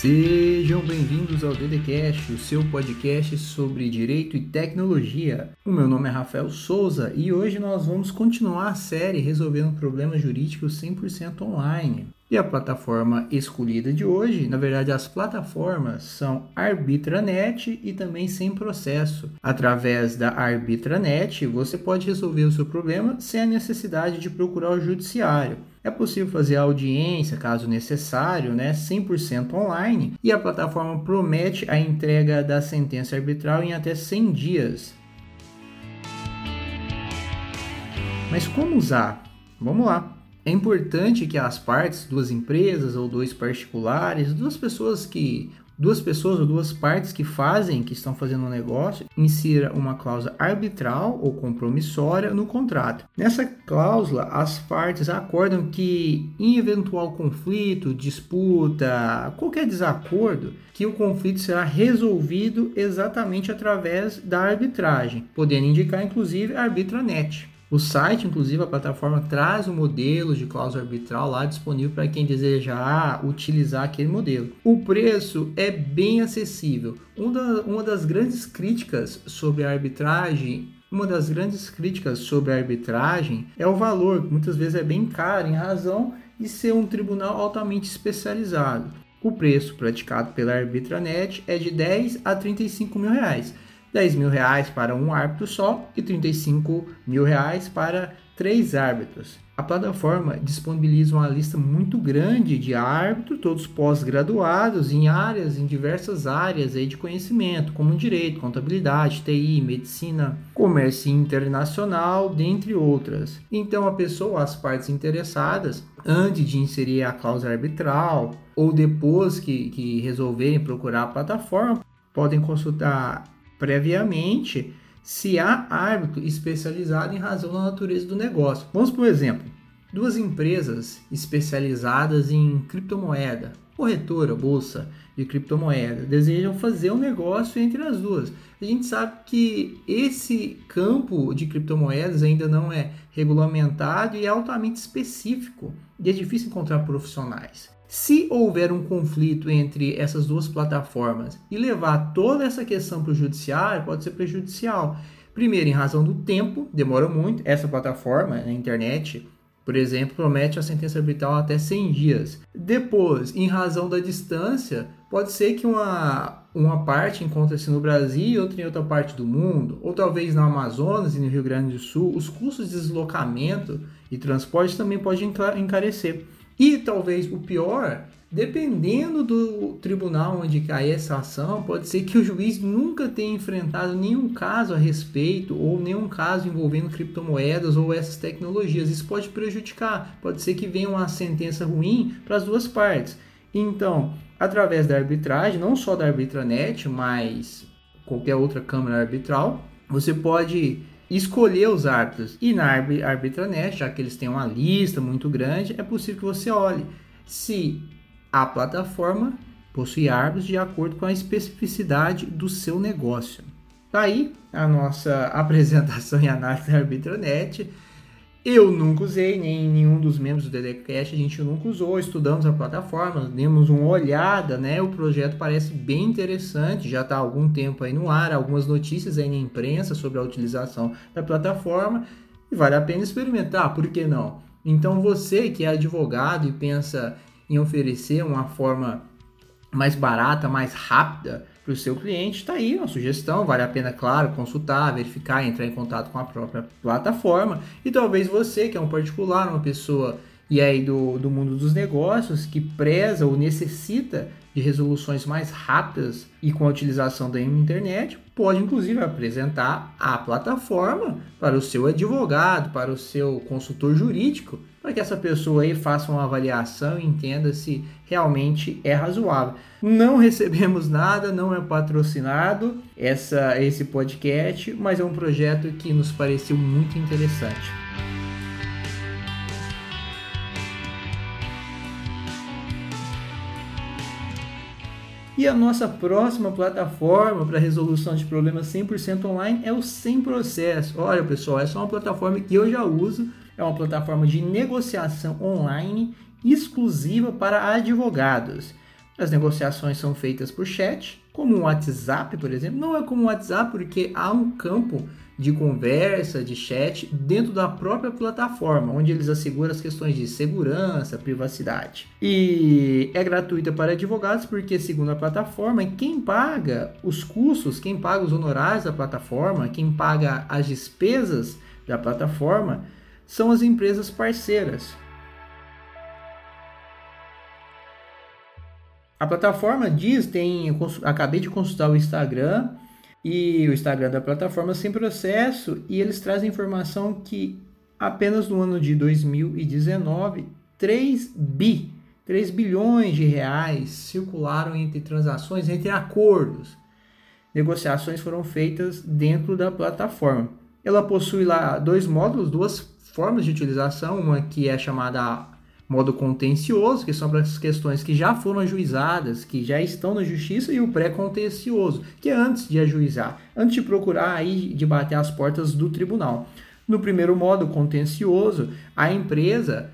Sejam bem-vindos ao DDCast, o seu podcast sobre direito e tecnologia. O meu nome é Rafael Souza e hoje nós vamos continuar a série resolvendo problemas jurídicos 100% online. E a plataforma escolhida de hoje, na verdade, as plataformas são Arbitranet e também Sem Processo. Através da Arbitranet, você pode resolver o seu problema sem a necessidade de procurar o judiciário. É possível fazer audiência, caso necessário, né, 100% online, e a plataforma promete a entrega da sentença arbitral em até 100 dias. Mas como usar? Vamos lá. É importante que as partes, duas empresas ou dois particulares, duas pessoas que duas pessoas ou duas partes que fazem, que estão fazendo um negócio, insira uma cláusula arbitral ou compromissória no contrato. Nessa cláusula, as partes acordam que em eventual conflito, disputa, qualquer desacordo, que o conflito será resolvido exatamente através da arbitragem, podendo indicar inclusive a arbitranet. O site, inclusive, a plataforma traz o um modelo de cláusula arbitral lá disponível para quem desejar utilizar aquele modelo. O preço é bem acessível. Uma, das grandes críticas sobre a arbitragem uma das grandes críticas sobre a arbitragem é o valor, que muitas vezes é bem caro, em razão de ser um tribunal altamente especializado. O preço praticado pela Arbitranet é de 10 a 35 mil reais 10 mil reais para um árbitro só e 35 mil reais para três árbitros. A plataforma disponibiliza uma lista muito grande de árbitros, todos pós-graduados em áreas, em diversas áreas aí de conhecimento, como direito, contabilidade, TI, medicina, comércio internacional, dentre outras. Então a pessoa, as partes interessadas, antes de inserir a cláusula arbitral ou depois que, que resolverem procurar a plataforma, podem consultar previamente se há árbitro especializado em razão da natureza do negócio. Vamos por exemplo, duas empresas especializadas em criptomoeda, corretora, bolsa de criptomoeda, desejam fazer um negócio entre as duas. A gente sabe que esse campo de criptomoedas ainda não é regulamentado e é altamente específico e é difícil encontrar profissionais. Se houver um conflito entre essas duas plataformas e levar toda essa questão para o judiciário, pode ser prejudicial. Primeiro, em razão do tempo, demora muito. Essa plataforma, na internet, por exemplo, promete a sentença arbitral até 100 dias. Depois, em razão da distância, pode ser que uma, uma parte encontre-se no Brasil e outra em outra parte do mundo, ou talvez no Amazonas e no Rio Grande do Sul. Os custos de deslocamento e transporte também podem encarecer. E talvez o pior, dependendo do tribunal onde cair essa ação, pode ser que o juiz nunca tenha enfrentado nenhum caso a respeito ou nenhum caso envolvendo criptomoedas ou essas tecnologias. Isso pode prejudicar, pode ser que venha uma sentença ruim para as duas partes. Então, através da arbitragem, não só da Arbitranet, mas qualquer outra câmara arbitral, você pode escolher os árbitros. E na Arbitranet, já que eles têm uma lista muito grande, é possível que você olhe se a plataforma possui árbitros de acordo com a especificidade do seu negócio. Tá aí a nossa apresentação e análise da Arbitranet. Eu nunca usei, nem nenhum dos membros do DDCast, a gente nunca usou, estudamos a plataforma, demos uma olhada, né? O projeto parece bem interessante, já está há algum tempo aí no ar, algumas notícias aí na imprensa sobre a utilização da plataforma e vale a pena experimentar, por que não? Então você que é advogado e pensa em oferecer uma forma mais barata, mais rápida para o seu cliente, está aí uma sugestão. Vale a pena, claro, consultar, verificar, entrar em contato com a própria plataforma. E talvez você, que é um particular, uma pessoa e aí do, do mundo dos negócios que preza ou necessita de resoluções mais rápidas e com a utilização da internet, pode inclusive apresentar a plataforma para o seu advogado, para o seu consultor jurídico, para que essa pessoa aí faça uma avaliação e entenda se realmente é razoável. Não recebemos nada, não é patrocinado essa, esse podcast, mas é um projeto que nos pareceu muito interessante. E a nossa próxima plataforma para resolução de problemas 100% online é o Sem Processo. Olha, pessoal, essa é uma plataforma que eu já uso, é uma plataforma de negociação online exclusiva para advogados. As negociações são feitas por chat, como o WhatsApp, por exemplo. Não é como o WhatsApp porque há um campo de conversa, de chat dentro da própria plataforma, onde eles asseguram as questões de segurança, privacidade. E é gratuita para advogados porque, segundo a plataforma, quem paga os custos, quem paga os honorários da plataforma, quem paga as despesas da plataforma são as empresas parceiras. A plataforma diz, tem, acabei de consultar o Instagram e o Instagram da plataforma sem processo e eles trazem informação que apenas no ano de 2019 3 bi, 3 bilhões de reais circularam entre transações, entre acordos. Negociações foram feitas dentro da plataforma. Ela possui lá dois módulos, duas formas de utilização, uma que é chamada modo contencioso, que são para as questões que já foram ajuizadas, que já estão na justiça, e o pré-contencioso, que é antes de ajuizar, antes de procurar aí de bater as portas do tribunal. No primeiro modo contencioso, a empresa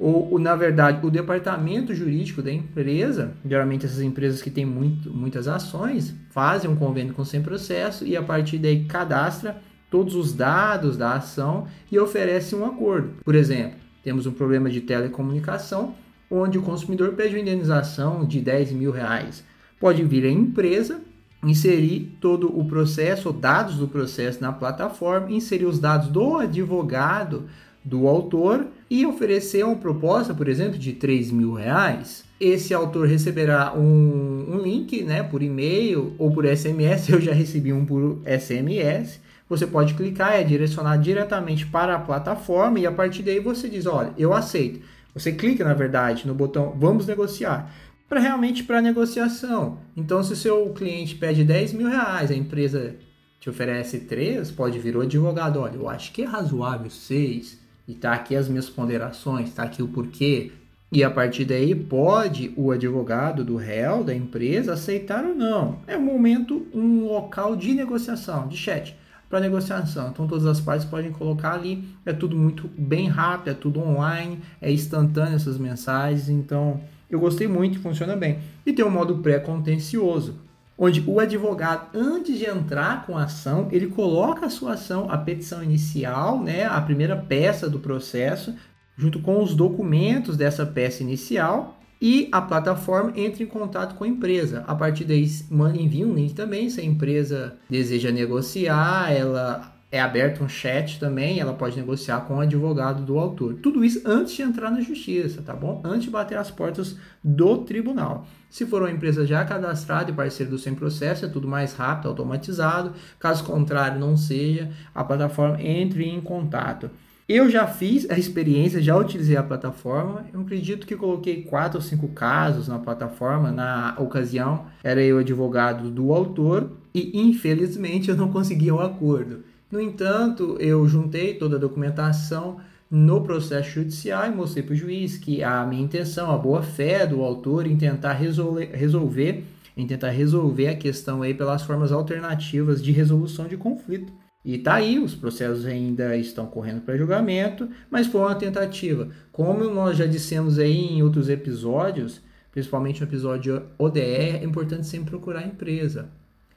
ou, ou, na verdade o departamento jurídico da empresa, geralmente essas empresas que têm muito, muitas ações, fazem um convênio com sem processo e a partir daí cadastra todos os dados da ação e oferece um acordo. Por exemplo, temos um problema de telecomunicação, onde o consumidor pede uma indenização de 10 mil reais. Pode vir a empresa, inserir todo o processo, dados do processo na plataforma, inserir os dados do advogado, do autor e oferecer uma proposta, por exemplo, de 3 mil reais. Esse autor receberá um, um link né, por e-mail ou por SMS. Eu já recebi um por SMS você pode clicar, é direcionado diretamente para a plataforma e a partir daí você diz, olha, eu aceito. Você clica, na verdade, no botão vamos negociar para realmente para negociação. Então, se o seu cliente pede 10 mil reais, a empresa te oferece 3, pode vir o advogado, olha, eu acho que é razoável 6, e tá aqui as minhas ponderações, tá aqui o porquê. E a partir daí pode o advogado do réu, da empresa, aceitar ou não. É um momento, um local de negociação, de chat para negociação. Então todas as partes podem colocar ali, é tudo muito bem rápido, é tudo online, é instantâneo essas mensagens, então eu gostei muito, funciona bem. E tem o modo pré-contencioso, onde o advogado, antes de entrar com a ação, ele coloca a sua ação, a petição inicial, né, a primeira peça do processo, junto com os documentos dessa peça inicial, e a plataforma entra em contato com a empresa. A partir daí, envia um link também. Se a empresa deseja negociar, ela é aberto um chat também, ela pode negociar com o advogado do autor. Tudo isso antes de entrar na justiça, tá bom? Antes de bater as portas do tribunal. Se for uma empresa já cadastrada e parceiro do Sem Processo, é tudo mais rápido, automatizado. Caso contrário, não seja, a plataforma entre em contato. Eu já fiz a experiência, já utilizei a plataforma. Eu acredito que coloquei quatro ou cinco casos na plataforma. Na ocasião, era eu advogado do autor e infelizmente eu não consegui um acordo. No entanto, eu juntei toda a documentação no processo judicial e mostrei para o juiz que a minha intenção, a boa fé do autor em tentar resolver, resolver, em tentar resolver a questão aí pelas formas alternativas de resolução de conflito. E tá aí, os processos ainda estão correndo para julgamento, mas foi uma tentativa. Como nós já dissemos aí em outros episódios, principalmente no episódio ODR, é importante sempre procurar a empresa.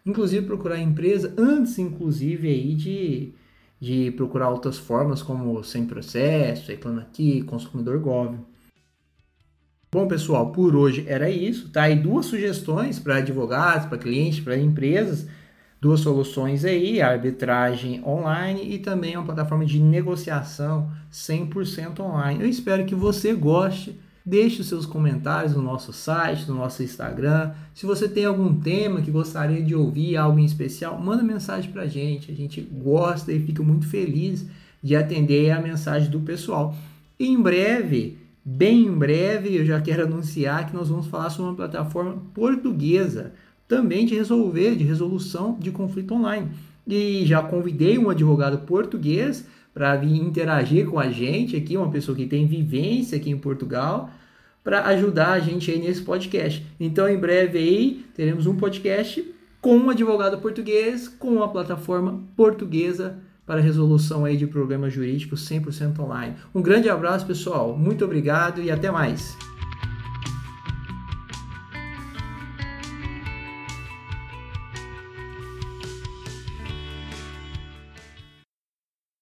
Inclusive procurar a empresa antes, inclusive, aí de, de procurar outras formas como sem processo, reclama aqui, consumidor gov. Bom, pessoal, por hoje era isso. Tá aí duas sugestões para advogados, para clientes, para empresas duas soluções aí, arbitragem online e também uma plataforma de negociação 100% online. Eu espero que você goste. Deixe os seus comentários no nosso site, no nosso Instagram. Se você tem algum tema que gostaria de ouvir, algo em especial, manda mensagem para a gente. A gente gosta e fica muito feliz de atender a mensagem do pessoal. E em breve, bem em breve, eu já quero anunciar que nós vamos falar sobre uma plataforma portuguesa também de resolver, de resolução de conflito online. E já convidei um advogado português para vir interagir com a gente aqui, uma pessoa que tem vivência aqui em Portugal, para ajudar a gente aí nesse podcast. Então, em breve aí, teremos um podcast com um advogado português, com uma plataforma portuguesa para resolução aí de problemas jurídicos 100% online. Um grande abraço, pessoal. Muito obrigado e até mais.